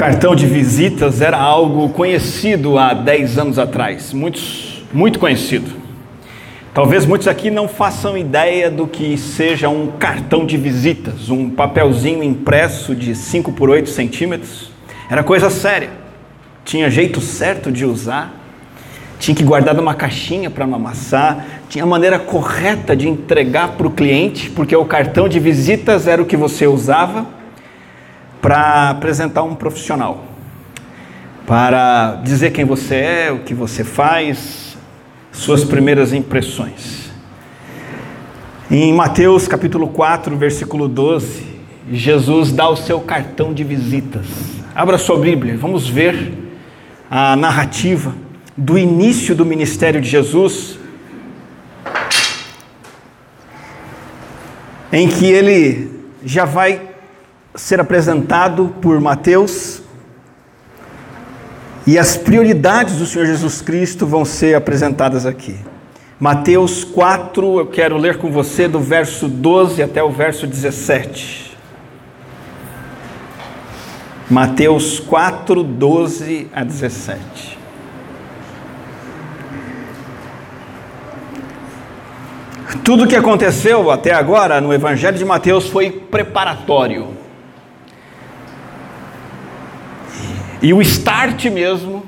cartão de visitas era algo conhecido há 10 anos atrás, muitos, muito conhecido. Talvez muitos aqui não façam ideia do que seja um cartão de visitas, um papelzinho impresso de 5 por 8 centímetros. Era coisa séria, tinha jeito certo de usar, tinha que guardar numa caixinha para não amassar, tinha a maneira correta de entregar para o cliente, porque o cartão de visitas era o que você usava para apresentar um profissional, para dizer quem você é, o que você faz, suas primeiras impressões. Em Mateus capítulo 4, versículo 12, Jesus dá o seu cartão de visitas. Abra sua Bíblia, vamos ver a narrativa do início do ministério de Jesus, em que ele já vai ser apresentado por Mateus e as prioridades do Senhor Jesus Cristo vão ser apresentadas aqui. Mateus 4, eu quero ler com você do verso 12 até o verso 17. Mateus 4, 12 a 17. Tudo o que aconteceu até agora no Evangelho de Mateus foi preparatório. E o start mesmo,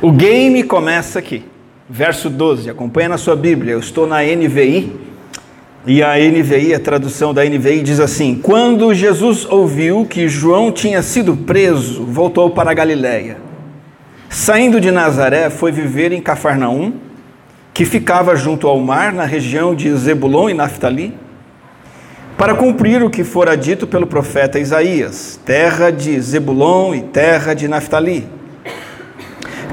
o game começa aqui. Verso 12, acompanha na sua Bíblia, eu estou na NVI, e a NVI, a tradução da NVI diz assim: Quando Jesus ouviu que João tinha sido preso, voltou para a Galiléia. Saindo de Nazaré, foi viver em Cafarnaum, que ficava junto ao mar, na região de Zebulon e Naftali para cumprir o que fora dito pelo profeta Isaías: terra de Zebulon e terra de Naftali.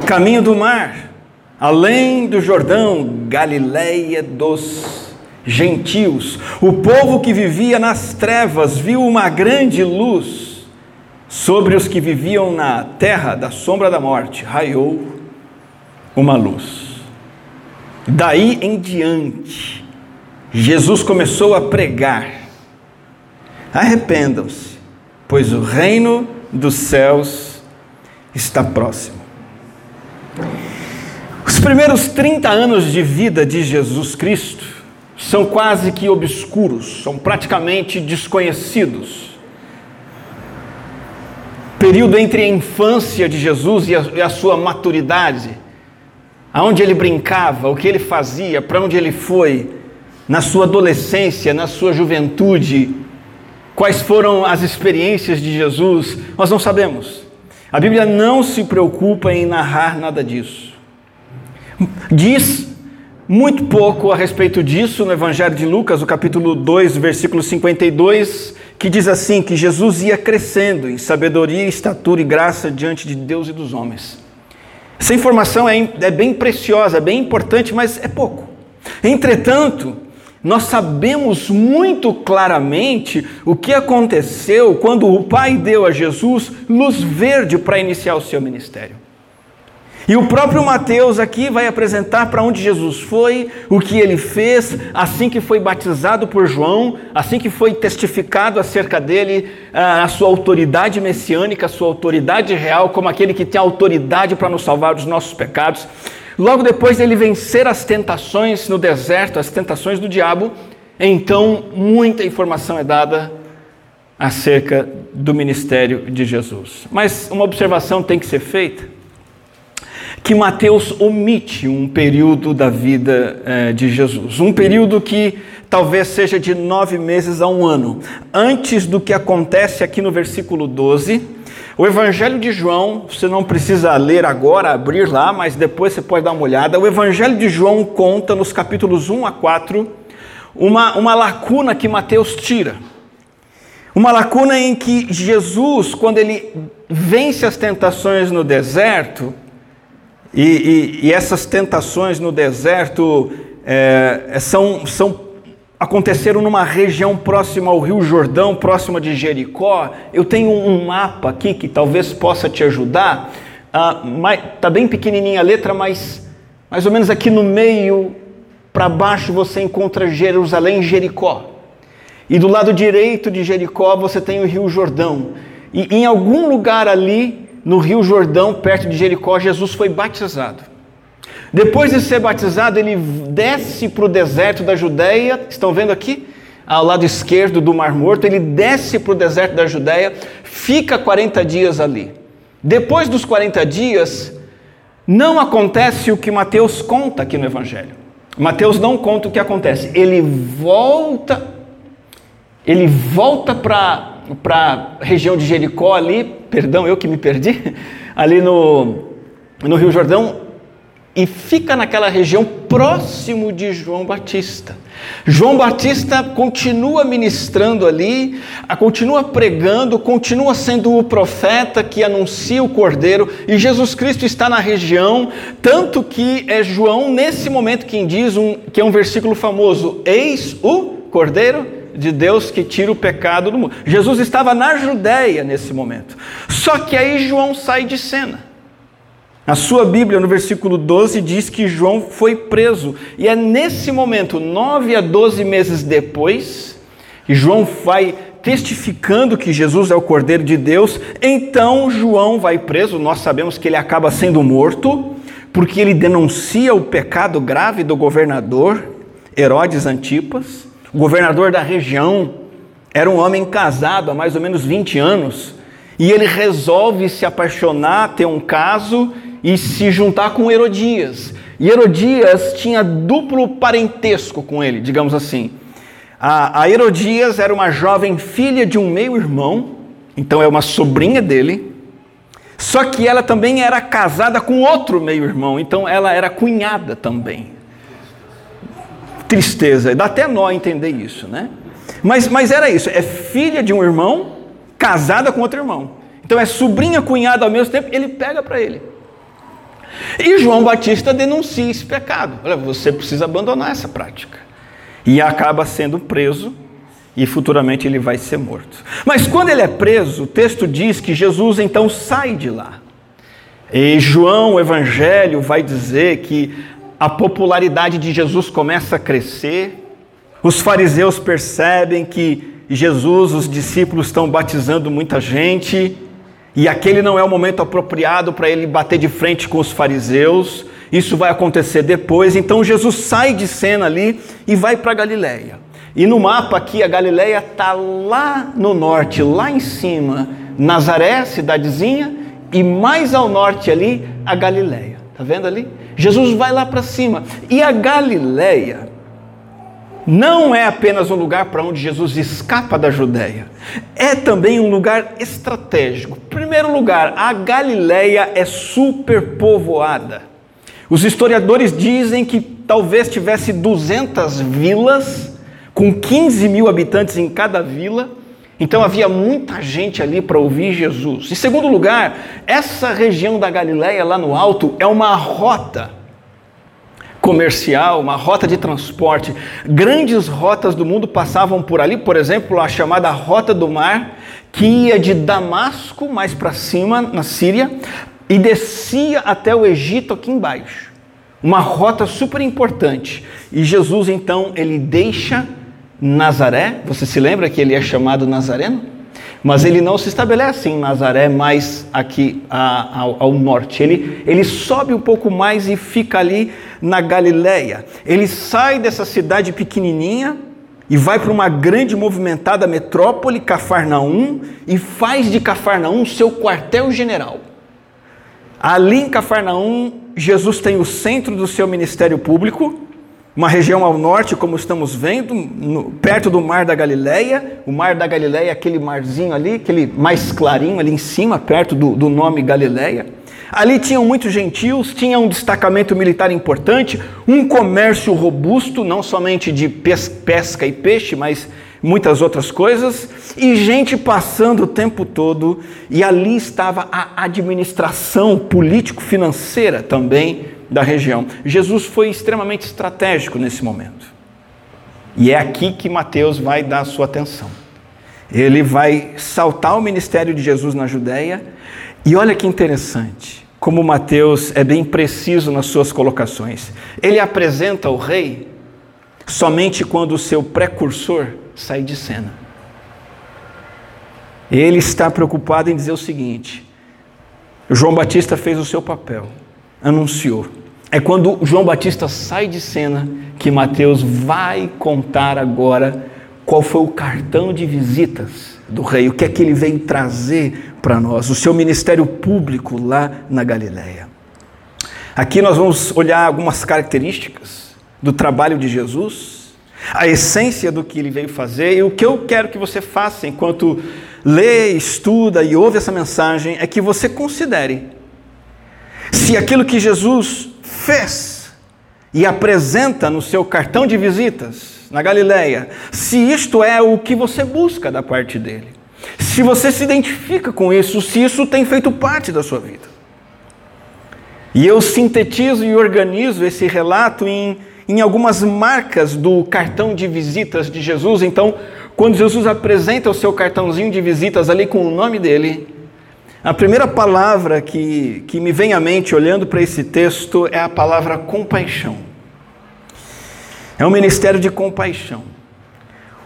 Caminho do mar, além do Jordão, Galileia dos gentios. O povo que vivia nas trevas viu uma grande luz sobre os que viviam na terra da sombra da morte. Raiou uma luz. Daí em diante, Jesus começou a pregar Arrependam-se, pois o reino dos céus está próximo. Os primeiros 30 anos de vida de Jesus Cristo são quase que obscuros, são praticamente desconhecidos. Período entre a infância de Jesus e a, e a sua maturidade, aonde ele brincava, o que ele fazia, para onde ele foi, na sua adolescência, na sua juventude, Quais foram as experiências de Jesus? Nós não sabemos. A Bíblia não se preocupa em narrar nada disso. Diz muito pouco a respeito disso no Evangelho de Lucas, o capítulo 2, versículo 52, que diz assim: que Jesus ia crescendo em sabedoria, estatura e graça diante de Deus e dos homens. Essa informação é, é bem preciosa, é bem importante, mas é pouco. Entretanto, nós sabemos muito claramente o que aconteceu quando o Pai deu a Jesus luz verde para iniciar o seu ministério. E o próprio Mateus aqui vai apresentar para onde Jesus foi, o que ele fez, assim que foi batizado por João, assim que foi testificado acerca dele, a sua autoridade messiânica, a sua autoridade real, como aquele que tem autoridade para nos salvar dos nossos pecados. Logo depois ele vencer as tentações no deserto, as tentações do diabo, então muita informação é dada acerca do ministério de Jesus. Mas uma observação tem que ser feita: que Mateus omite um período da vida eh, de Jesus, um período que talvez seja de nove meses a um ano, antes do que acontece aqui no versículo 12 o Evangelho de João, você não precisa ler agora, abrir lá, mas depois você pode dar uma olhada. O Evangelho de João conta nos capítulos 1 a 4 uma, uma lacuna que Mateus tira. Uma lacuna em que Jesus, quando ele vence as tentações no deserto, e, e, e essas tentações no deserto é, são, são aconteceram numa região próxima ao Rio Jordão, próxima de Jericó. Eu tenho um mapa aqui que talvez possa te ajudar. Está ah, bem pequenininha a letra, mas mais ou menos aqui no meio, para baixo, você encontra Jerusalém e Jericó. E do lado direito de Jericó você tem o Rio Jordão. e em algum lugar ali no Rio Jordão, perto de Jericó, Jesus foi batizado. Depois de ser batizado, ele desce para o deserto da Judéia, estão vendo aqui? Ao lado esquerdo do Mar Morto, ele desce para o deserto da Judéia, fica 40 dias ali. Depois dos 40 dias, não acontece o que Mateus conta aqui no Evangelho. Mateus não conta o que acontece. Ele volta, ele volta para a região de Jericó ali, perdão, eu que me perdi, ali no, no Rio Jordão, e fica naquela região próximo de João Batista. João Batista continua ministrando ali, continua pregando, continua sendo o profeta que anuncia o Cordeiro, e Jesus Cristo está na região, tanto que é João nesse momento quem diz um, que é um versículo famoso: Eis o Cordeiro de Deus que tira o pecado do mundo. Jesus estava na Judéia nesse momento. Só que aí João sai de cena. A sua Bíblia, no versículo 12, diz que João foi preso. E é nesse momento, nove a doze meses depois, que João vai testificando que Jesus é o Cordeiro de Deus. Então João vai preso. Nós sabemos que ele acaba sendo morto, porque ele denuncia o pecado grave do governador Herodes Antipas, o governador da região. Era um homem casado há mais ou menos 20 anos. E ele resolve se apaixonar, ter um caso e se juntar com Herodias. E Herodias tinha duplo parentesco com ele, digamos assim. A, Herodias era uma jovem filha de um meio-irmão, então é uma sobrinha dele. Só que ela também era casada com outro meio-irmão, então ela era cunhada também. Tristeza, dá até nó entender isso, né? Mas, mas era isso, é filha de um irmão, casada com outro irmão. Então é sobrinha, cunhada ao mesmo tempo, ele pega para ele. E João Batista denuncia esse pecado. Olha, você precisa abandonar essa prática. E acaba sendo preso e futuramente ele vai ser morto. Mas quando ele é preso, o texto diz que Jesus então sai de lá. E João, o evangelho, vai dizer que a popularidade de Jesus começa a crescer. Os fariseus percebem que Jesus, os discípulos estão batizando muita gente e aquele não é o momento apropriado para ele bater de frente com os fariseus. Isso vai acontecer depois. Então Jesus sai de cena ali e vai para Galiléia. E no mapa aqui a Galiléia está lá no norte, lá em cima, Nazaré, cidadezinha, e mais ao norte ali a Galiléia. Tá vendo ali? Jesus vai lá para cima. E a Galiléia não é apenas um lugar para onde Jesus escapa da Judéia, é também um lugar estratégico. Primeiro lugar, a Galileia é superpovoada. Os historiadores dizem que talvez tivesse 200 vilas, com 15 mil habitantes em cada vila, então havia muita gente ali para ouvir Jesus. Em segundo lugar, essa região da Galileia lá no alto é uma rota comercial, uma rota de transporte. Grandes rotas do mundo passavam por ali, por exemplo, a chamada Rota do Mar, que ia de Damasco mais para cima, na Síria, e descia até o Egito aqui embaixo. Uma rota super importante. E Jesus então, ele deixa Nazaré, você se lembra que ele é chamado Nazareno? Mas ele não se estabelece em Nazaré, mas aqui a, ao, ao, norte. Ele, ele sobe um pouco mais e fica ali na Galileia. Ele sai dessa cidade pequenininha e vai para uma grande movimentada metrópole, Cafarnaum, e faz de Cafarnaum seu quartel-general. Ali em Cafarnaum, Jesus tem o centro do seu ministério público uma região ao norte, como estamos vendo, no, perto do Mar da Galileia. O Mar da Galileia é aquele marzinho ali, aquele mais clarinho ali em cima, perto do, do nome Galileia. Ali tinham muitos gentios, tinha um destacamento militar importante, um comércio robusto, não somente de pesca e peixe, mas muitas outras coisas, e gente passando o tempo todo, e ali estava a administração político-financeira também da região. Jesus foi extremamente estratégico nesse momento. E é aqui que Mateus vai dar sua atenção. Ele vai saltar o ministério de Jesus na Judéia, e olha que interessante, como Mateus é bem preciso nas suas colocações. Ele apresenta o rei somente quando o seu precursor sai de cena. Ele está preocupado em dizer o seguinte: João Batista fez o seu papel, anunciou. É quando João Batista sai de cena que Mateus vai contar agora qual foi o cartão de visitas do rei, o que é que ele veio trazer para nós, o seu ministério público lá na Galileia. Aqui nós vamos olhar algumas características do trabalho de Jesus, a essência do que ele veio fazer e o que eu quero que você faça enquanto lê, estuda e ouve essa mensagem é que você considere se aquilo que Jesus fez e apresenta no seu cartão de visitas na Galileia, se isto é o que você busca da parte dele. Se você se identifica com isso, se isso tem feito parte da sua vida. E eu sintetizo e organizo esse relato em, em algumas marcas do cartão de visitas de Jesus. Então, quando Jesus apresenta o seu cartãozinho de visitas ali com o nome dele, a primeira palavra que, que me vem à mente olhando para esse texto é a palavra compaixão. É um ministério de compaixão.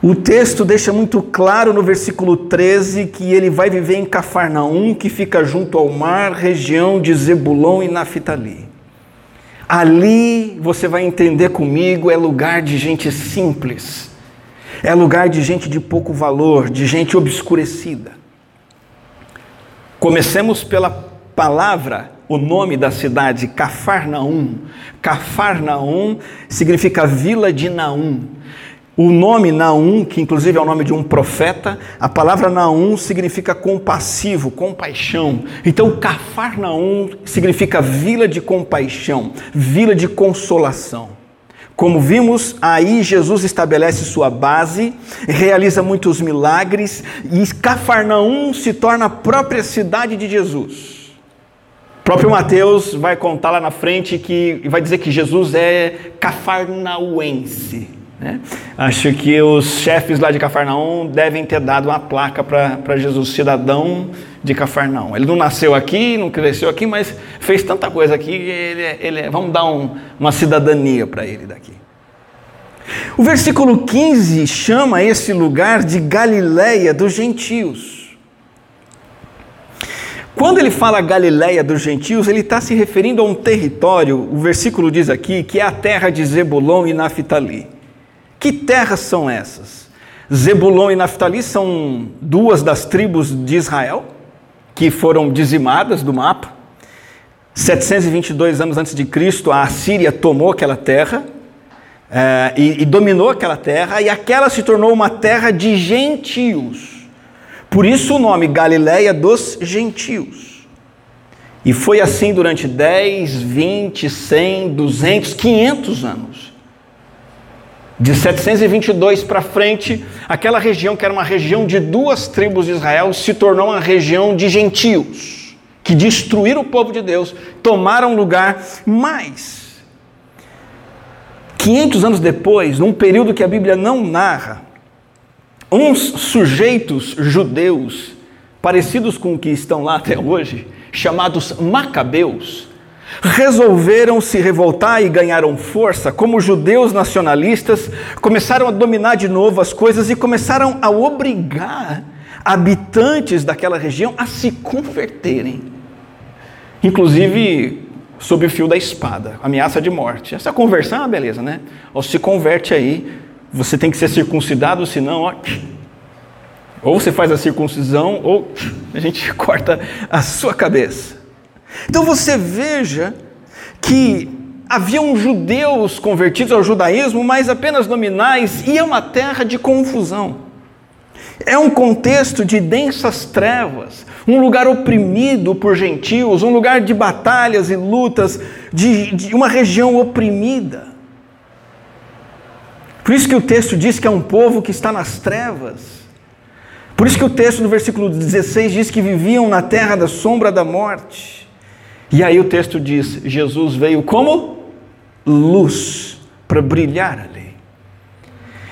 O texto deixa muito claro no versículo 13 que ele vai viver em Cafarnaum, que fica junto ao mar, região de Zebulon e Naftali. Ali você vai entender comigo, é lugar de gente simples, é lugar de gente de pouco valor, de gente obscurecida. Comecemos pela palavra, o nome da cidade, Cafarnaum. Cafarnaum significa vila de Naum. O nome Naum, que inclusive é o nome de um profeta, a palavra Naum significa compassivo, compaixão. Então, Cafarnaum significa vila de compaixão, vila de consolação. Como vimos, aí Jesus estabelece sua base, realiza muitos milagres e Cafarnaum se torna a própria cidade de Jesus. O próprio Mateus vai contar lá na frente que vai dizer que Jesus é cafarnauense. Né? Acho que os chefes lá de Cafarnaum devem ter dado uma placa para Jesus, cidadão de Cafarnaum. Ele não nasceu aqui, não cresceu aqui, mas fez tanta coisa aqui, ele, ele, vamos dar um, uma cidadania para ele daqui. O versículo 15 chama esse lugar de Galiléia dos gentios. Quando ele fala Galiléia dos gentios, ele está se referindo a um território, o versículo diz aqui, que é a terra de Zebulon e Naftali. Que terras são essas? Zebulon e Naftali são duas das tribos de Israel que foram dizimadas do mapa. 722 anos antes de Cristo, a Assíria tomou aquela terra é, e, e dominou aquela terra, e aquela se tornou uma terra de gentios. Por isso o nome Galiléia dos gentios. E foi assim durante 10, 20, 100, 200, 500 anos. De 722 para frente, aquela região que era uma região de duas tribos de Israel se tornou uma região de gentios, que destruíram o povo de Deus, tomaram lugar, mas 500 anos depois, num período que a Bíblia não narra, uns sujeitos judeus parecidos com o que estão lá até hoje, chamados macabeus, resolveram se revoltar e ganharam força, como judeus nacionalistas, começaram a dominar de novo as coisas e começaram a obrigar habitantes daquela região a se converterem. Inclusive sob o fio da espada, ameaça de morte. Essa conversão é uma beleza, né? Ou se converte aí, você tem que ser circuncidado, senão, ó, ou você faz a circuncisão, ou a gente corta a sua cabeça. Então você veja que haviam judeus convertidos ao judaísmo, mas apenas nominais, e é uma terra de confusão. É um contexto de densas trevas, um lugar oprimido por gentios, um lugar de batalhas e lutas, de, de, uma região oprimida. Por isso que o texto diz que é um povo que está nas trevas. Por isso que o texto do versículo 16 diz que viviam na terra da sombra da morte. E aí o texto diz: Jesus veio como luz para brilhar ali.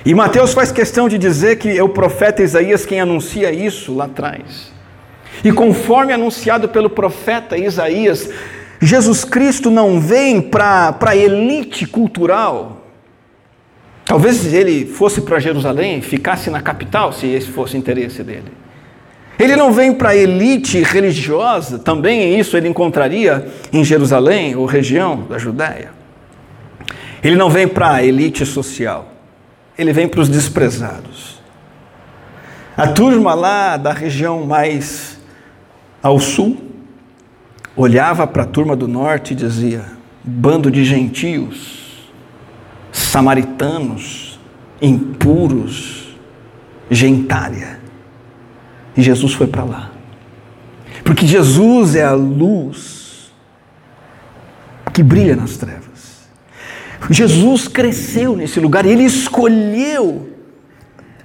E Mateus faz questão de dizer que é o profeta Isaías quem anuncia isso lá atrás. E conforme anunciado pelo profeta Isaías, Jesus Cristo não vem para a elite cultural. Talvez ele fosse para Jerusalém, ficasse na capital, se esse fosse o interesse dele. Ele não vem para a elite religiosa, também isso ele encontraria em Jerusalém ou região da Judéia. Ele não vem para a elite social, ele vem para os desprezados. A turma lá da região mais ao sul olhava para a turma do norte e dizia: bando de gentios, samaritanos, impuros, gentalha. E Jesus foi para lá. Porque Jesus é a luz que brilha nas trevas. Jesus cresceu nesse lugar, ele escolheu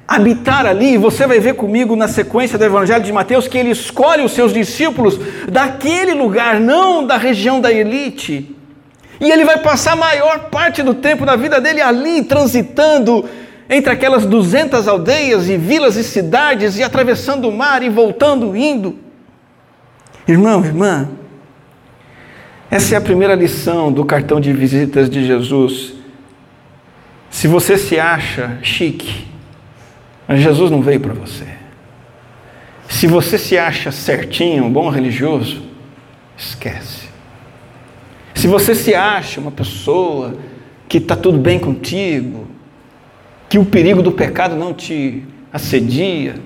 habitar ali. Você vai ver comigo na sequência do Evangelho de Mateus que ele escolhe os seus discípulos daquele lugar, não da região da elite. E ele vai passar a maior parte do tempo da vida dele ali, transitando entre aquelas 200 aldeias e vilas e cidades, e atravessando o mar e voltando, indo. Irmão, irmã, essa é a primeira lição do cartão de visitas de Jesus. Se você se acha chique, Jesus não veio para você. Se você se acha certinho, bom religioso, esquece. Se você se acha uma pessoa que está tudo bem contigo, que o perigo do pecado não te assedia,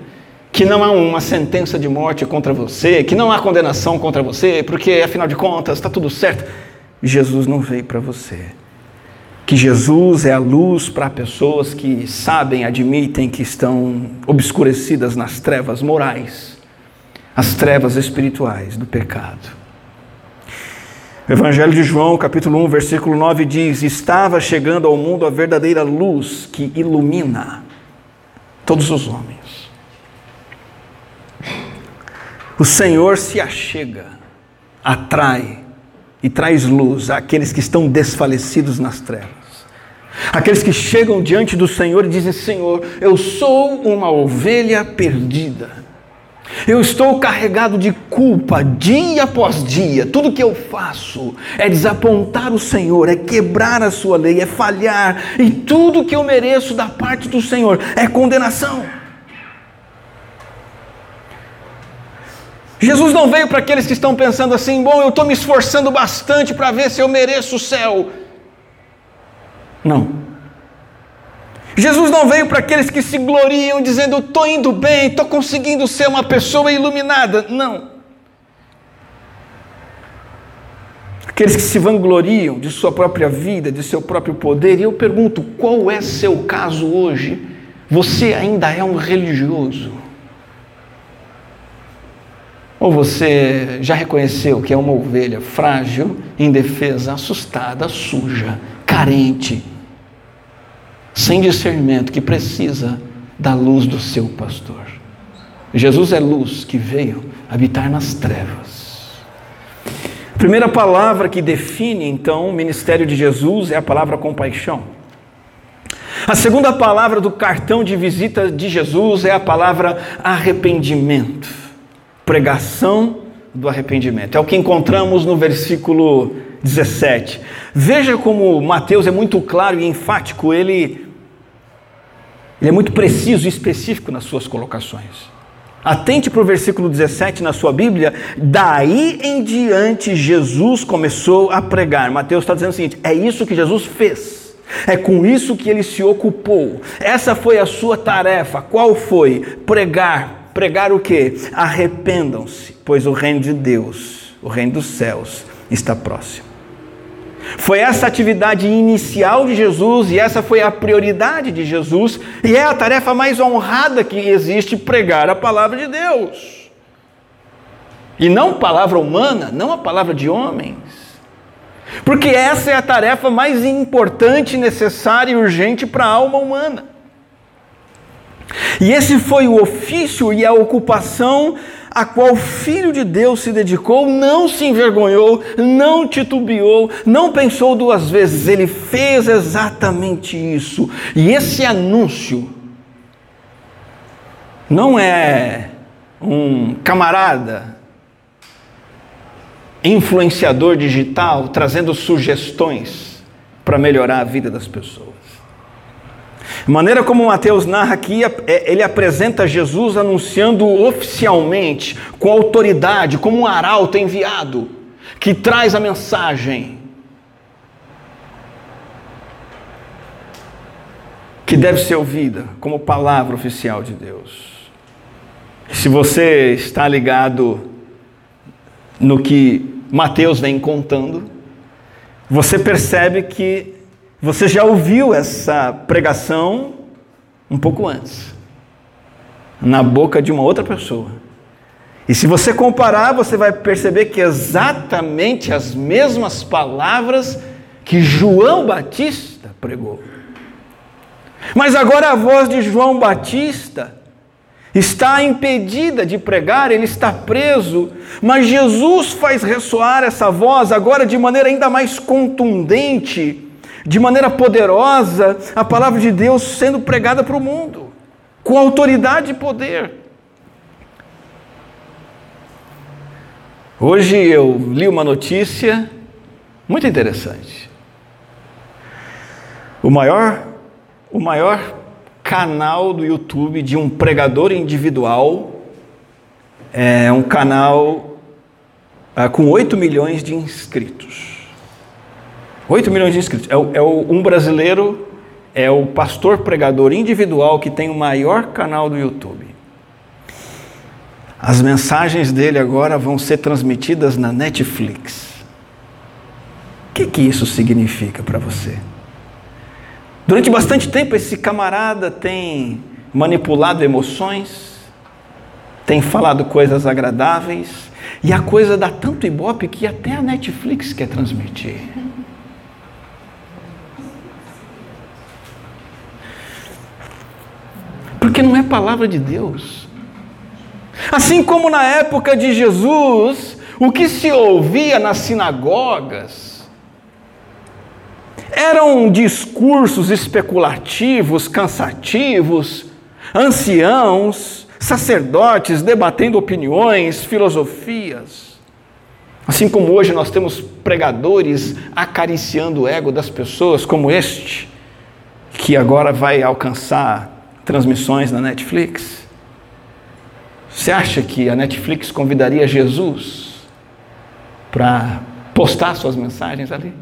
que não há uma sentença de morte contra você, que não há condenação contra você, porque afinal de contas está tudo certo. Jesus não veio para você. Que Jesus é a luz para pessoas que sabem, admitem que estão obscurecidas nas trevas morais, as trevas espirituais do pecado. Evangelho de João, capítulo 1, versículo 9 diz: Estava chegando ao mundo a verdadeira luz que ilumina todos os homens. O Senhor se achega, atrai e traz luz àqueles que estão desfalecidos nas trevas. Aqueles que chegam diante do Senhor e dizem: Senhor, eu sou uma ovelha perdida. Eu estou carregado de culpa dia após dia. Tudo que eu faço é desapontar o Senhor, é quebrar a sua lei, é falhar, e tudo que eu mereço da parte do Senhor é condenação. Jesus não veio para aqueles que estão pensando assim: bom, eu estou me esforçando bastante para ver se eu mereço o céu. Não. Jesus não veio para aqueles que se gloriam dizendo: estou indo bem, estou conseguindo ser uma pessoa iluminada. Não. Aqueles que se vangloriam de sua própria vida, de seu próprio poder. E eu pergunto: qual é seu caso hoje? Você ainda é um religioso? Ou você já reconheceu que é uma ovelha frágil, indefesa, assustada, suja, carente? Sem discernimento, que precisa da luz do seu pastor. Jesus é luz que veio habitar nas trevas. A primeira palavra que define então o ministério de Jesus é a palavra compaixão. A segunda palavra do cartão de visita de Jesus é a palavra arrependimento. Pregação do arrependimento. É o que encontramos no versículo 17. Veja como Mateus é muito claro e enfático, ele, ele é muito preciso e específico nas suas colocações. Atente para o versículo 17 na sua Bíblia. Daí em diante, Jesus começou a pregar. Mateus está dizendo o seguinte: é isso que Jesus fez. É com isso que ele se ocupou. Essa foi a sua tarefa. Qual foi? Pregar. Pregar o que? Arrependam-se, pois o reino de Deus, o reino dos céus, está próximo. Foi essa atividade inicial de Jesus e essa foi a prioridade de Jesus, e é a tarefa mais honrada que existe pregar a palavra de Deus. E não palavra humana, não a palavra de homens. Porque essa é a tarefa mais importante, necessária e urgente para a alma humana. E esse foi o ofício e a ocupação a qual o Filho de Deus se dedicou, não se envergonhou, não titubeou, não pensou duas vezes, ele fez exatamente isso. E esse anúncio não é um camarada influenciador digital trazendo sugestões para melhorar a vida das pessoas. A maneira como Mateus narra aqui, é, ele apresenta Jesus anunciando oficialmente, com autoridade, como um arauto enviado, que traz a mensagem que deve ser ouvida como palavra oficial de Deus. Se você está ligado no que Mateus vem contando, você percebe que você já ouviu essa pregação um pouco antes, na boca de uma outra pessoa. E se você comparar, você vai perceber que exatamente as mesmas palavras que João Batista pregou. Mas agora a voz de João Batista está impedida de pregar, ele está preso, mas Jesus faz ressoar essa voz agora de maneira ainda mais contundente de maneira poderosa, a palavra de Deus sendo pregada para o mundo, com autoridade e poder. Hoje eu li uma notícia muito interessante. O maior, o maior canal do YouTube de um pregador individual é um canal ah, com 8 milhões de inscritos. 8 milhões de inscritos. É, é um brasileiro, é o pastor pregador individual que tem o maior canal do YouTube. As mensagens dele agora vão ser transmitidas na Netflix. O que, que isso significa para você? Durante bastante tempo, esse camarada tem manipulado emoções, tem falado coisas agradáveis, e a coisa dá tanto ibope que até a Netflix quer transmitir. Porque não é palavra de Deus. Assim como na época de Jesus, o que se ouvia nas sinagogas eram discursos especulativos, cansativos, anciãos, sacerdotes debatendo opiniões, filosofias. Assim como hoje nós temos pregadores acariciando o ego das pessoas, como este, que agora vai alcançar transmissões na Netflix? Você acha que a Netflix convidaria Jesus para postar suas mensagens ali?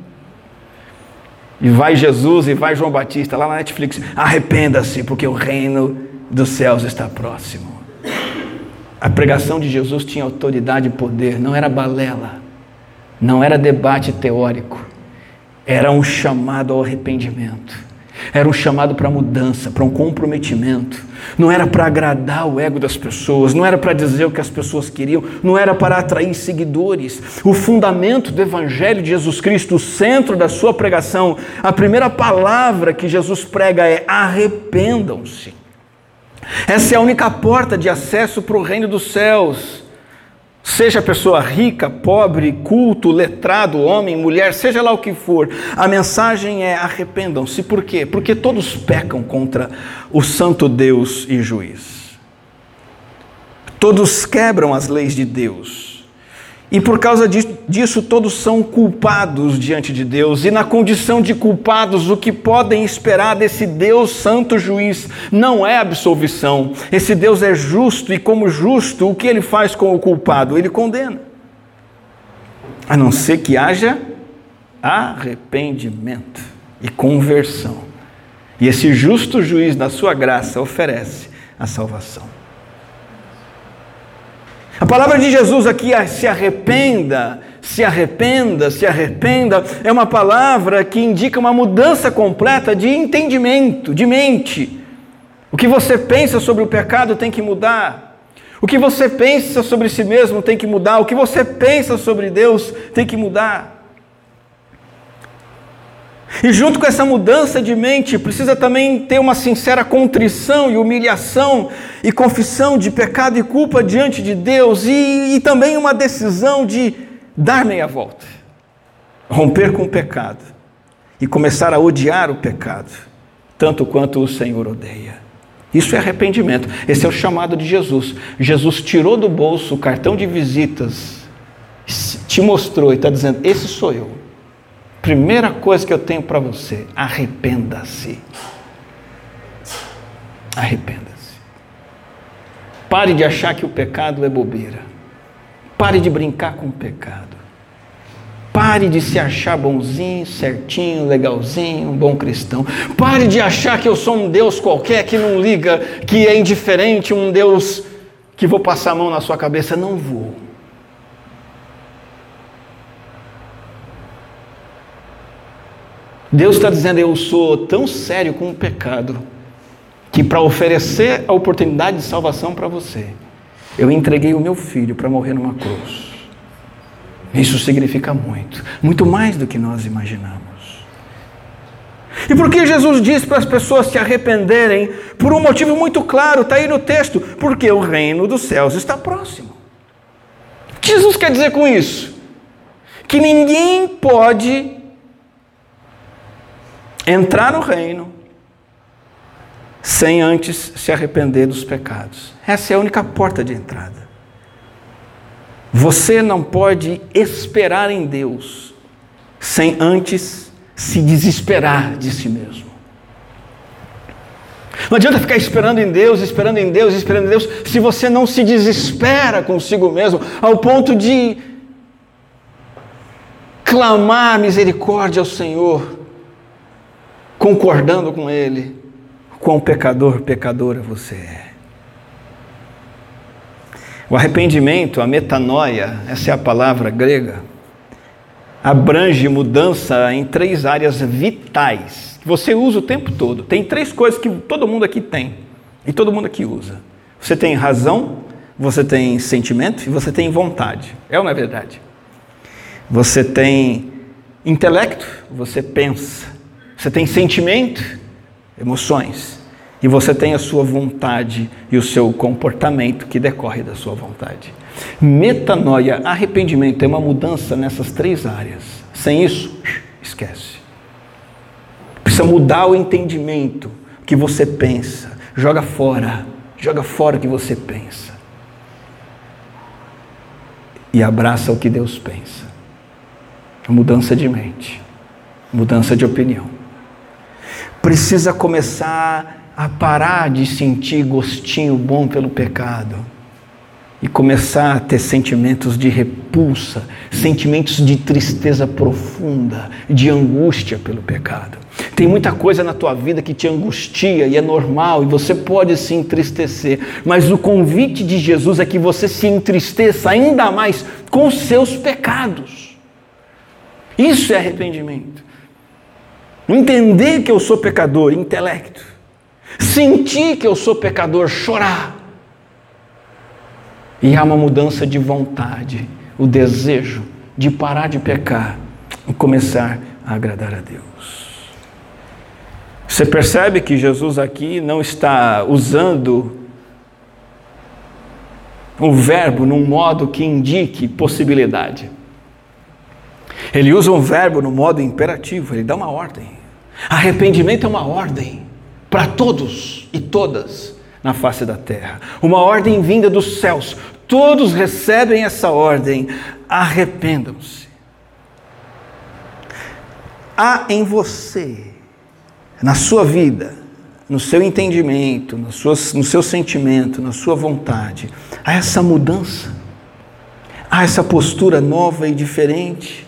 E vai Jesus e vai João Batista lá na Netflix, arrependa-se, porque o reino dos céus está próximo. A pregação de Jesus tinha autoridade e poder, não era balela, não era debate teórico, era um chamado ao arrependimento. Era um chamado para mudança, para um comprometimento. Não era para agradar o ego das pessoas, não era para dizer o que as pessoas queriam, não era para atrair seguidores. O fundamento do Evangelho de Jesus Cristo, o centro da sua pregação, a primeira palavra que Jesus prega é: arrependam-se. Essa é a única porta de acesso para o reino dos céus. Seja pessoa rica, pobre, culto, letrado, homem, mulher, seja lá o que for, a mensagem é arrependam-se. Por quê? Porque todos pecam contra o santo Deus e juiz. Todos quebram as leis de Deus. E por causa disso, todos são culpados diante de Deus. E na condição de culpados, o que podem esperar desse Deus santo juiz não é absolvição. Esse Deus é justo e, como justo, o que ele faz com o culpado? Ele condena. A não ser que haja arrependimento e conversão. E esse justo juiz, na sua graça, oferece a salvação. A palavra de Jesus aqui, é se arrependa, se arrependa, se arrependa, é uma palavra que indica uma mudança completa de entendimento, de mente. O que você pensa sobre o pecado tem que mudar. O que você pensa sobre si mesmo tem que mudar. O que você pensa sobre Deus tem que mudar. E junto com essa mudança de mente, precisa também ter uma sincera contrição e humilhação e confissão de pecado e culpa diante de Deus, e, e também uma decisão de dar meia volta, romper com o pecado e começar a odiar o pecado, tanto quanto o Senhor odeia. Isso é arrependimento. Esse é o chamado de Jesus. Jesus tirou do bolso o cartão de visitas, te mostrou e está dizendo: Esse sou eu. Primeira coisa que eu tenho para você: arrependa-se. Arrependa-se. Pare de achar que o pecado é bobeira. Pare de brincar com o pecado. Pare de se achar bonzinho, certinho, legalzinho, um bom cristão. Pare de achar que eu sou um Deus qualquer que não liga, que é indiferente, um Deus que vou passar a mão na sua cabeça. Não vou. Deus está dizendo: Eu sou tão sério com o pecado, que para oferecer a oportunidade de salvação para você, eu entreguei o meu filho para morrer numa cruz. Isso significa muito, muito mais do que nós imaginamos. E por que Jesus diz para as pessoas se arrependerem? Por um motivo muito claro, está aí no texto: porque o reino dos céus está próximo. O que Jesus quer dizer com isso? Que ninguém pode entrar no reino sem antes se arrepender dos pecados. Essa é a única porta de entrada. Você não pode esperar em Deus sem antes se desesperar de si mesmo. Não adianta ficar esperando em Deus, esperando em Deus, esperando em Deus, se você não se desespera consigo mesmo, ao ponto de clamar misericórdia ao Senhor concordando com ele, quão pecador, pecadora você é. O arrependimento, a metanoia, essa é a palavra grega, abrange mudança em três áreas vitais, que você usa o tempo todo. Tem três coisas que todo mundo aqui tem, e todo mundo aqui usa. Você tem razão, você tem sentimento e você tem vontade. É ou não é verdade? Você tem intelecto, você pensa. Você tem sentimento, emoções, e você tem a sua vontade e o seu comportamento que decorre da sua vontade. Metanoia, arrependimento, é uma mudança nessas três áreas. Sem isso, esquece. Precisa mudar o entendimento que você pensa. Joga fora, joga fora o que você pensa. E abraça o que Deus pensa. Mudança de mente, mudança de opinião precisa começar a parar de sentir gostinho bom pelo pecado e começar a ter sentimentos de repulsa, sentimentos de tristeza profunda, de angústia pelo pecado. Tem muita coisa na tua vida que te angustia e é normal e você pode se entristecer, mas o convite de Jesus é que você se entristeça ainda mais com seus pecados. Isso é arrependimento. Entender que eu sou pecador, intelecto. Sentir que eu sou pecador, chorar. E há uma mudança de vontade, o desejo de parar de pecar e começar a agradar a Deus. Você percebe que Jesus aqui não está usando o verbo num modo que indique possibilidade. Ele usa um verbo no modo imperativo, ele dá uma ordem. Arrependimento é uma ordem para todos e todas na face da terra, uma ordem vinda dos céus. Todos recebem essa ordem. Arrependam-se. Há em você, na sua vida, no seu entendimento, no seu, no seu sentimento, na sua vontade, há essa mudança, há essa postura nova e diferente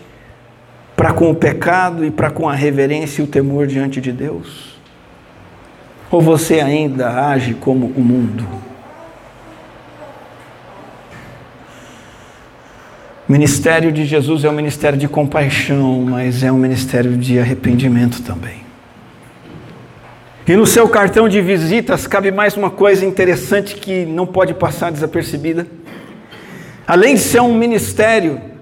para com o pecado e para com a reverência e o temor diante de Deus? Ou você ainda age como o mundo? O ministério de Jesus é um ministério de compaixão, mas é um ministério de arrependimento também. E no seu cartão de visitas cabe mais uma coisa interessante que não pode passar desapercebida. Além de ser um ministério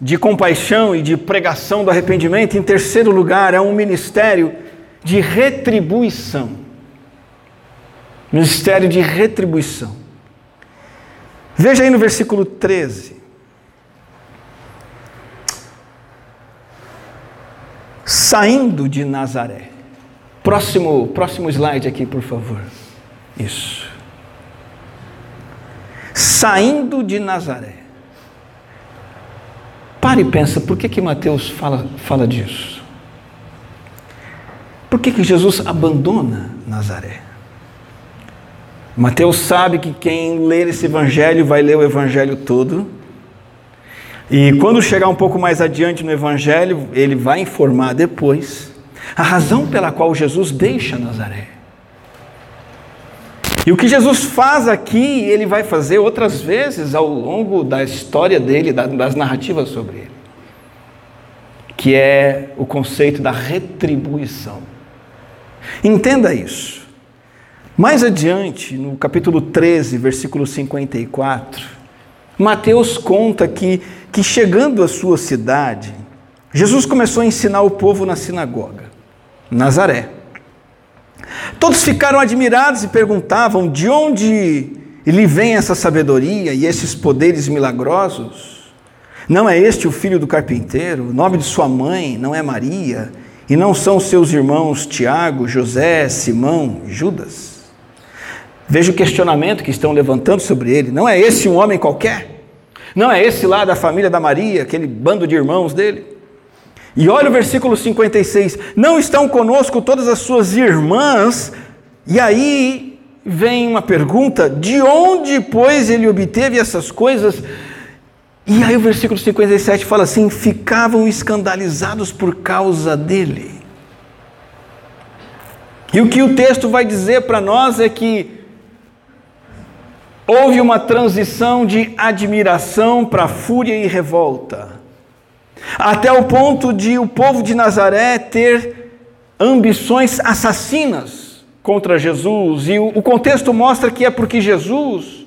de compaixão e de pregação do arrependimento. Em terceiro lugar, é um ministério de retribuição. Ministério de retribuição. Veja aí no versículo 13. Saindo de Nazaré. Próximo, próximo slide aqui, por favor. Isso. Saindo de Nazaré. Para e pensa, por que, que Mateus fala, fala disso? Por que, que Jesus abandona Nazaré? Mateus sabe que quem ler esse evangelho vai ler o evangelho todo. E quando chegar um pouco mais adiante no evangelho, ele vai informar depois a razão pela qual Jesus deixa Nazaré. E o que Jesus faz aqui, ele vai fazer outras vezes ao longo da história dele, das narrativas sobre ele, que é o conceito da retribuição. Entenda isso. Mais adiante, no capítulo 13, versículo 54, Mateus conta que, que chegando à sua cidade, Jesus começou a ensinar o povo na sinagoga, Nazaré. Todos ficaram admirados e perguntavam de onde lhe vem essa sabedoria e esses poderes milagrosos. Não é este o filho do carpinteiro? O nome de sua mãe não é Maria? E não são seus irmãos Tiago, José, Simão, Judas? Veja o questionamento que estão levantando sobre ele. Não é esse um homem qualquer? Não é esse lá da família da Maria, aquele bando de irmãos dele? E olha o versículo 56. Não estão conosco todas as suas irmãs? E aí vem uma pergunta: de onde, pois, ele obteve essas coisas? E aí o versículo 57 fala assim: ficavam escandalizados por causa dele. E o que o texto vai dizer para nós é que houve uma transição de admiração para fúria e revolta, até o ponto de o povo de Nazaré ter ambições assassinas contra Jesus, e o contexto mostra que é porque Jesus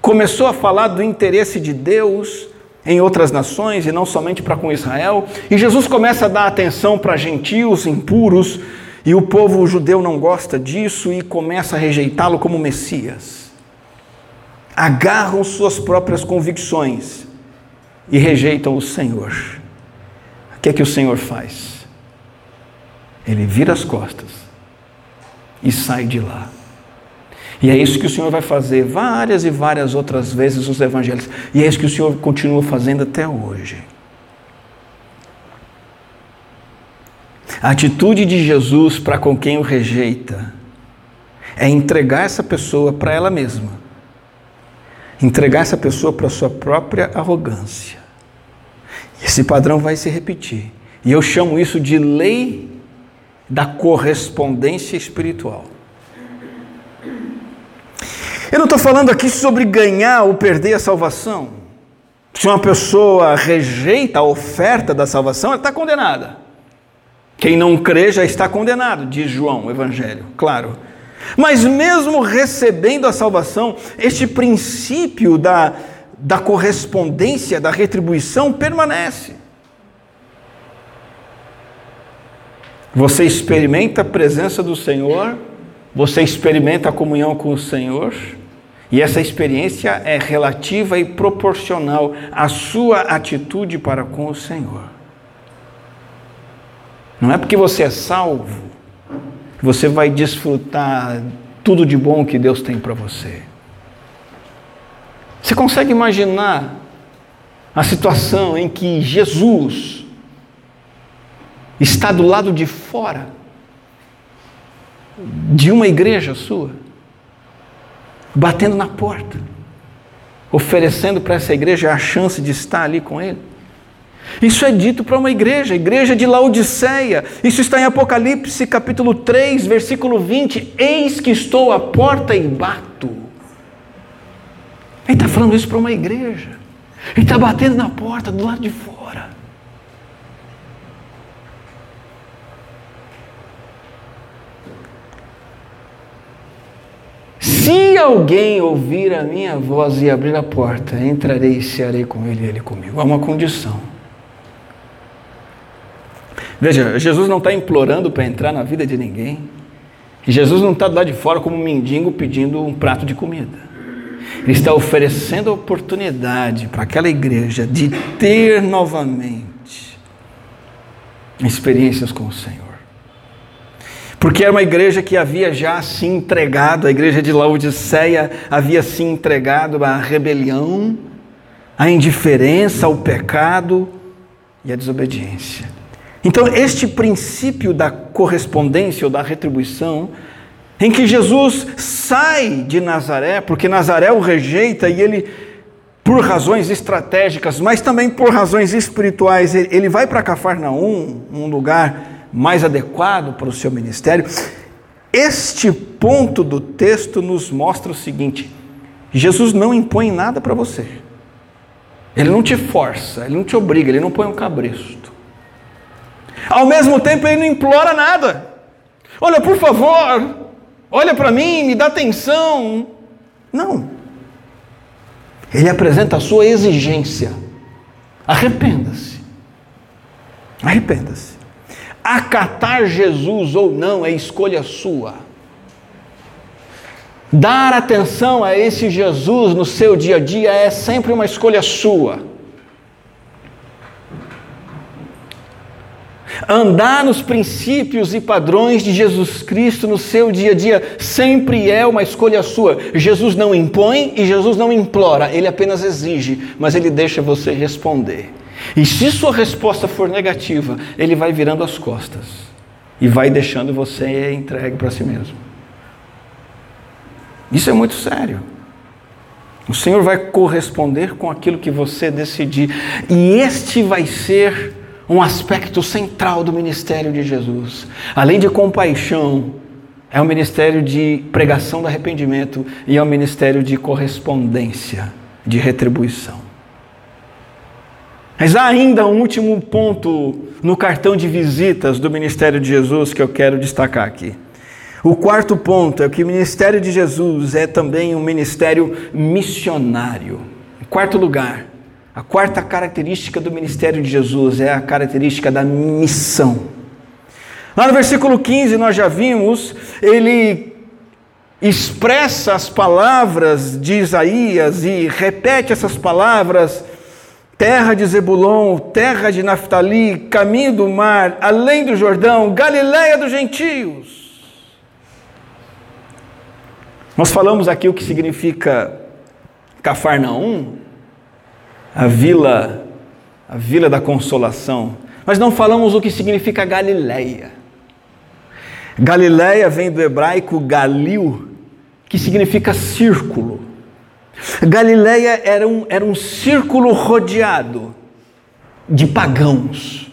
começou a falar do interesse de Deus em outras nações e não somente para com Israel, e Jesus começa a dar atenção para gentios impuros, e o povo judeu não gosta disso e começa a rejeitá-lo como Messias. Agarram suas próprias convicções e rejeitam o Senhor. O que é que o Senhor faz? Ele vira as costas e sai de lá. E é isso que o Senhor vai fazer várias e várias outras vezes nos evangelhos. E é isso que o Senhor continua fazendo até hoje. A atitude de Jesus para com quem o rejeita é entregar essa pessoa para ela mesma entregar essa pessoa para a sua própria arrogância. Esse padrão vai se repetir. E eu chamo isso de lei da correspondência espiritual. Eu não estou falando aqui sobre ganhar ou perder a salvação. Se uma pessoa rejeita a oferta da salvação, ela está condenada. Quem não crê já está condenado, diz João, o Evangelho, claro. Mas mesmo recebendo a salvação, este princípio da, da correspondência, da retribuição permanece. Você experimenta a presença do Senhor, você experimenta a comunhão com o Senhor, e essa experiência é relativa e proporcional à sua atitude para com o Senhor. Não é porque você é salvo você vai desfrutar tudo de bom que Deus tem para você. Você consegue imaginar a situação em que Jesus está do lado de fora de uma igreja sua, batendo na porta, oferecendo para essa igreja a chance de estar ali com Ele? Isso é dito para uma igreja, igreja de Laodiceia. Isso está em Apocalipse capítulo 3, versículo 20. Eis que estou à porta e bato. Ele está falando isso para uma igreja. Ele está batendo na porta do lado de fora. Se alguém ouvir a minha voz e abrir a porta, entrarei e cearei com ele e ele comigo. Há uma condição. Veja, Jesus não está implorando para entrar na vida de ninguém. Jesus não está lá de fora como um mendigo pedindo um prato de comida. Ele está oferecendo a oportunidade para aquela igreja de ter novamente experiências com o Senhor. Porque era uma igreja que havia já se entregado, a igreja de Laodiceia havia se entregado à rebelião, à indiferença, ao pecado e à desobediência. Então, este princípio da correspondência ou da retribuição em que Jesus sai de Nazaré, porque Nazaré o rejeita e ele, por razões estratégicas, mas também por razões espirituais, ele vai para Cafarnaum, um lugar mais adequado para o seu ministério. Este ponto do texto nos mostra o seguinte: Jesus não impõe nada para você. Ele não te força, ele não te obriga, ele não põe um cabresto. Ao mesmo tempo, ele não implora nada. Olha, por favor, olha para mim, me dá atenção. Não. Ele apresenta a sua exigência. Arrependa-se. Arrependa-se. Acatar Jesus ou não é escolha sua. Dar atenção a esse Jesus no seu dia a dia é sempre uma escolha sua. Andar nos princípios e padrões de Jesus Cristo no seu dia a dia sempre é uma escolha sua. Jesus não impõe e Jesus não implora, ele apenas exige, mas ele deixa você responder. E se sua resposta for negativa, ele vai virando as costas e vai deixando você entregue para si mesmo. Isso é muito sério. O Senhor vai corresponder com aquilo que você decidir, e este vai ser um aspecto central do ministério de Jesus. Além de compaixão, é um ministério de pregação do arrependimento e é um ministério de correspondência, de retribuição. Mas há ainda um último ponto no cartão de visitas do ministério de Jesus que eu quero destacar aqui. O quarto ponto é que o ministério de Jesus é também um ministério missionário. Em quarto lugar, a quarta característica do ministério de Jesus é a característica da missão. Lá no versículo 15 nós já vimos, ele expressa as palavras de Isaías e repete essas palavras terra de Zebulon, terra de Naftali, caminho do mar, além do Jordão, Galiléia dos gentios. Nós falamos aqui o que significa Cafarnaum, a vila, a vila da consolação, mas não falamos o que significa Galiléia. Galiléia vem do hebraico Galil, que significa círculo. Galileia era um, era um círculo rodeado de pagãos.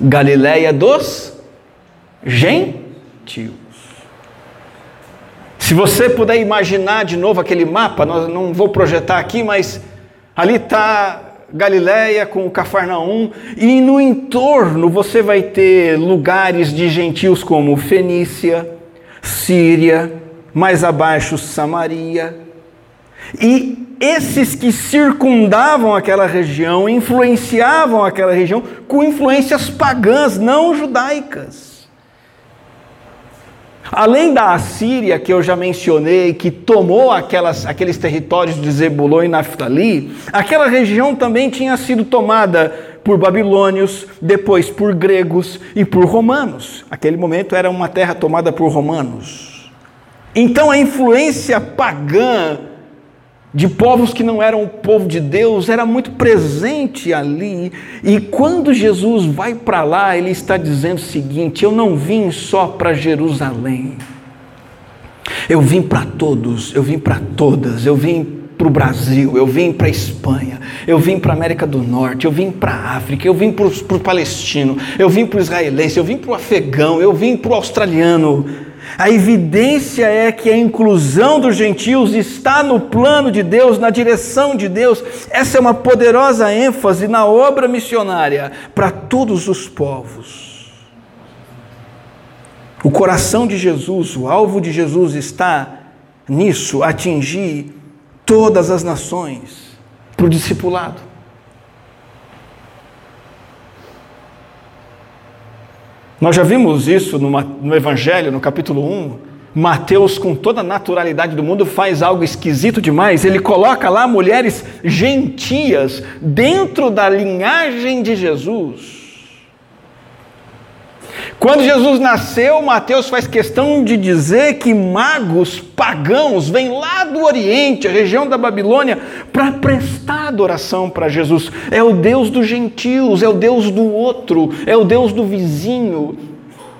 Galileia dos gentios. Se você puder imaginar de novo aquele mapa, não vou projetar aqui, mas ali está Galiléia com o Cafarnaum, e no entorno você vai ter lugares de gentios como Fenícia, Síria, mais abaixo Samaria. E esses que circundavam aquela região influenciavam aquela região com influências pagãs, não judaicas. Além da Assíria, que eu já mencionei, que tomou aquelas, aqueles territórios de Zebulon e Naftali, aquela região também tinha sido tomada por babilônios, depois por gregos e por romanos. Aquele momento era uma terra tomada por romanos. Então a influência pagã de povos que não eram o povo de Deus era muito presente ali. E quando Jesus vai para lá, ele está dizendo o seguinte: Eu não vim só para Jerusalém. Eu vim para todos, eu vim para todas, eu vim para o Brasil, eu vim para a Espanha, eu vim para a América do Norte, eu vim para a África, eu vim para o palestino, eu vim para o israelense, eu vim para o afegão, eu vim para o australiano. A evidência é que a inclusão dos gentios está no plano de Deus, na direção de Deus. Essa é uma poderosa ênfase na obra missionária para todos os povos. O coração de Jesus, o alvo de Jesus está nisso, atingir todas as nações para o discipulado. Nós já vimos isso no, Evangelho, no capítulo 1. Mateus, com toda a naturalidade do mundo, faz algo esquisito demais. Ele coloca lá mulheres gentias dentro da linhagem de Jesus. Quando Jesus nasceu, Mateus faz questão de dizer que magos pagãos vêm lá do Oriente, a região da Babilônia, para prestar adoração para Jesus. É o Deus dos gentios, é o Deus do outro, é o Deus do vizinho.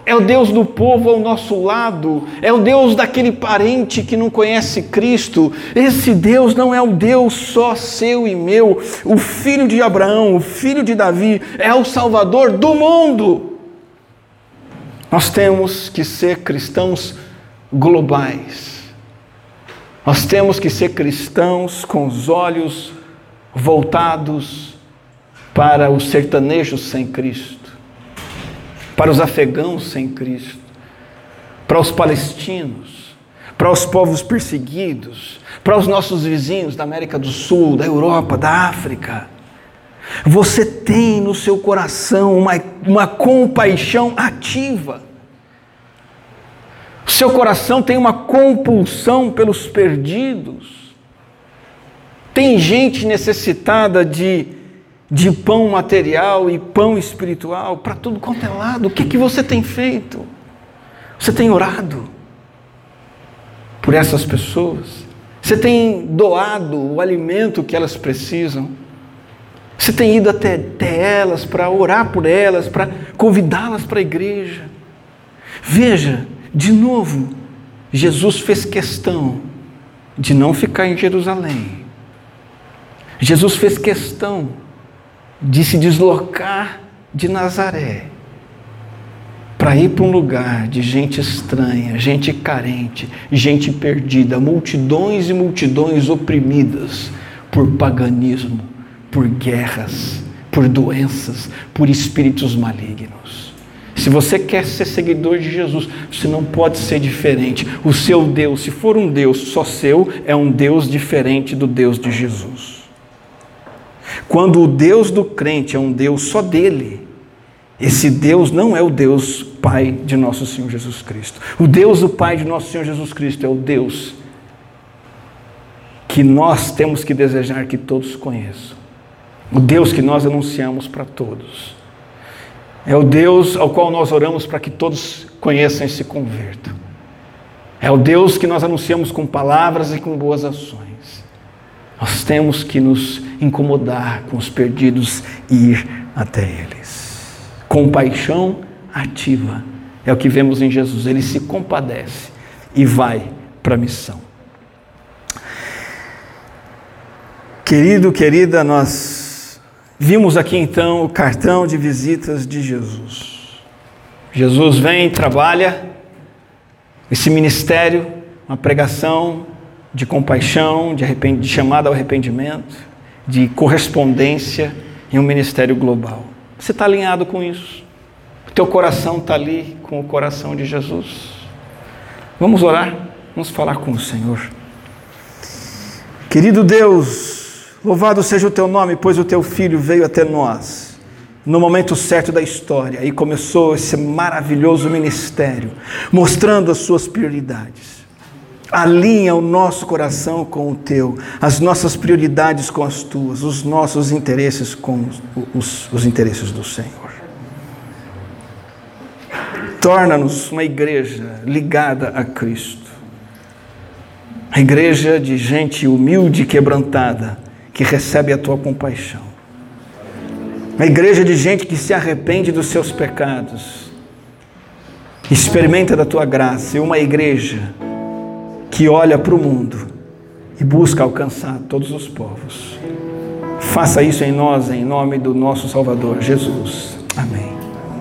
é o Deus do povo ao nosso lado, é o Deus daquele parente que não conhece Cristo. Esse Deus não é o Deus só seu e meu, o filho de Abraão, o filho de Davi, é o Salvador do mundo. Nós temos que ser cristãos globais. Nós temos que ser cristãos com os olhos voltados para os sertanejos sem Cristo, para os afegãos sem Cristo, para os palestinos, para os povos perseguidos, para os nossos vizinhos da América do Sul, da Europa, da África. Você tem no seu coração uma, uma compaixão ativa. Seu coração tem uma compulsão pelos perdidos. Tem gente necessitada de, de pão material e pão espiritual para tudo quanto é lado. O que, que você tem feito? Você tem orado por essas pessoas? Você tem doado o alimento que elas precisam? Você tem ido até, até elas para orar por elas, para convidá-las para a igreja? Veja, de novo, Jesus fez questão de não ficar em Jerusalém. Jesus fez questão de se deslocar de Nazaré para ir para um lugar de gente estranha, gente carente, gente perdida, multidões e multidões oprimidas por paganismo, por guerras, por doenças, por espíritos malignos. Se você quer ser seguidor de Jesus, você não pode ser diferente. O seu Deus, se for um Deus só seu, é um Deus diferente do Deus de Jesus. Quando o Deus do crente é um Deus só dele, esse Deus não é o Deus Pai de nosso Senhor Jesus Cristo. O Deus do Pai de nosso Senhor Jesus Cristo é o Deus que nós temos que desejar que todos conheçam. O Deus que nós anunciamos para todos. É o Deus ao qual nós oramos para que todos conheçam e se convertam. É o Deus que nós anunciamos com palavras e com boas ações. Nós temos que nos incomodar com os perdidos e ir até eles. Compaixão ativa. É o que vemos em Jesus. Ele se compadece e vai para a missão. Querido, querida, nós Vimos aqui então o cartão de visitas de Jesus. Jesus vem, trabalha esse ministério, uma pregação de compaixão, de, de chamada ao arrependimento, de correspondência em um ministério global. Você está alinhado com isso? O teu coração está ali com o coração de Jesus? Vamos orar? Vamos falar com o Senhor. Querido Deus, Louvado seja o teu nome, pois o teu filho veio até nós no momento certo da história e começou esse maravilhoso ministério, mostrando as suas prioridades. Alinha o nosso coração com o teu, as nossas prioridades com as tuas, os nossos interesses com os, os, interesses do Senhor. Torna-nos uma igreja ligada a Cristo. A igreja de gente humilde e quebrantada que recebe a tua compaixão. Uma igreja de gente que se arrepende dos seus pecados, experimenta da tua graça, e uma igreja que olha para o mundo e busca alcançar todos os povos. Faça isso em nós, em nome do nosso Salvador Jesus. Amém.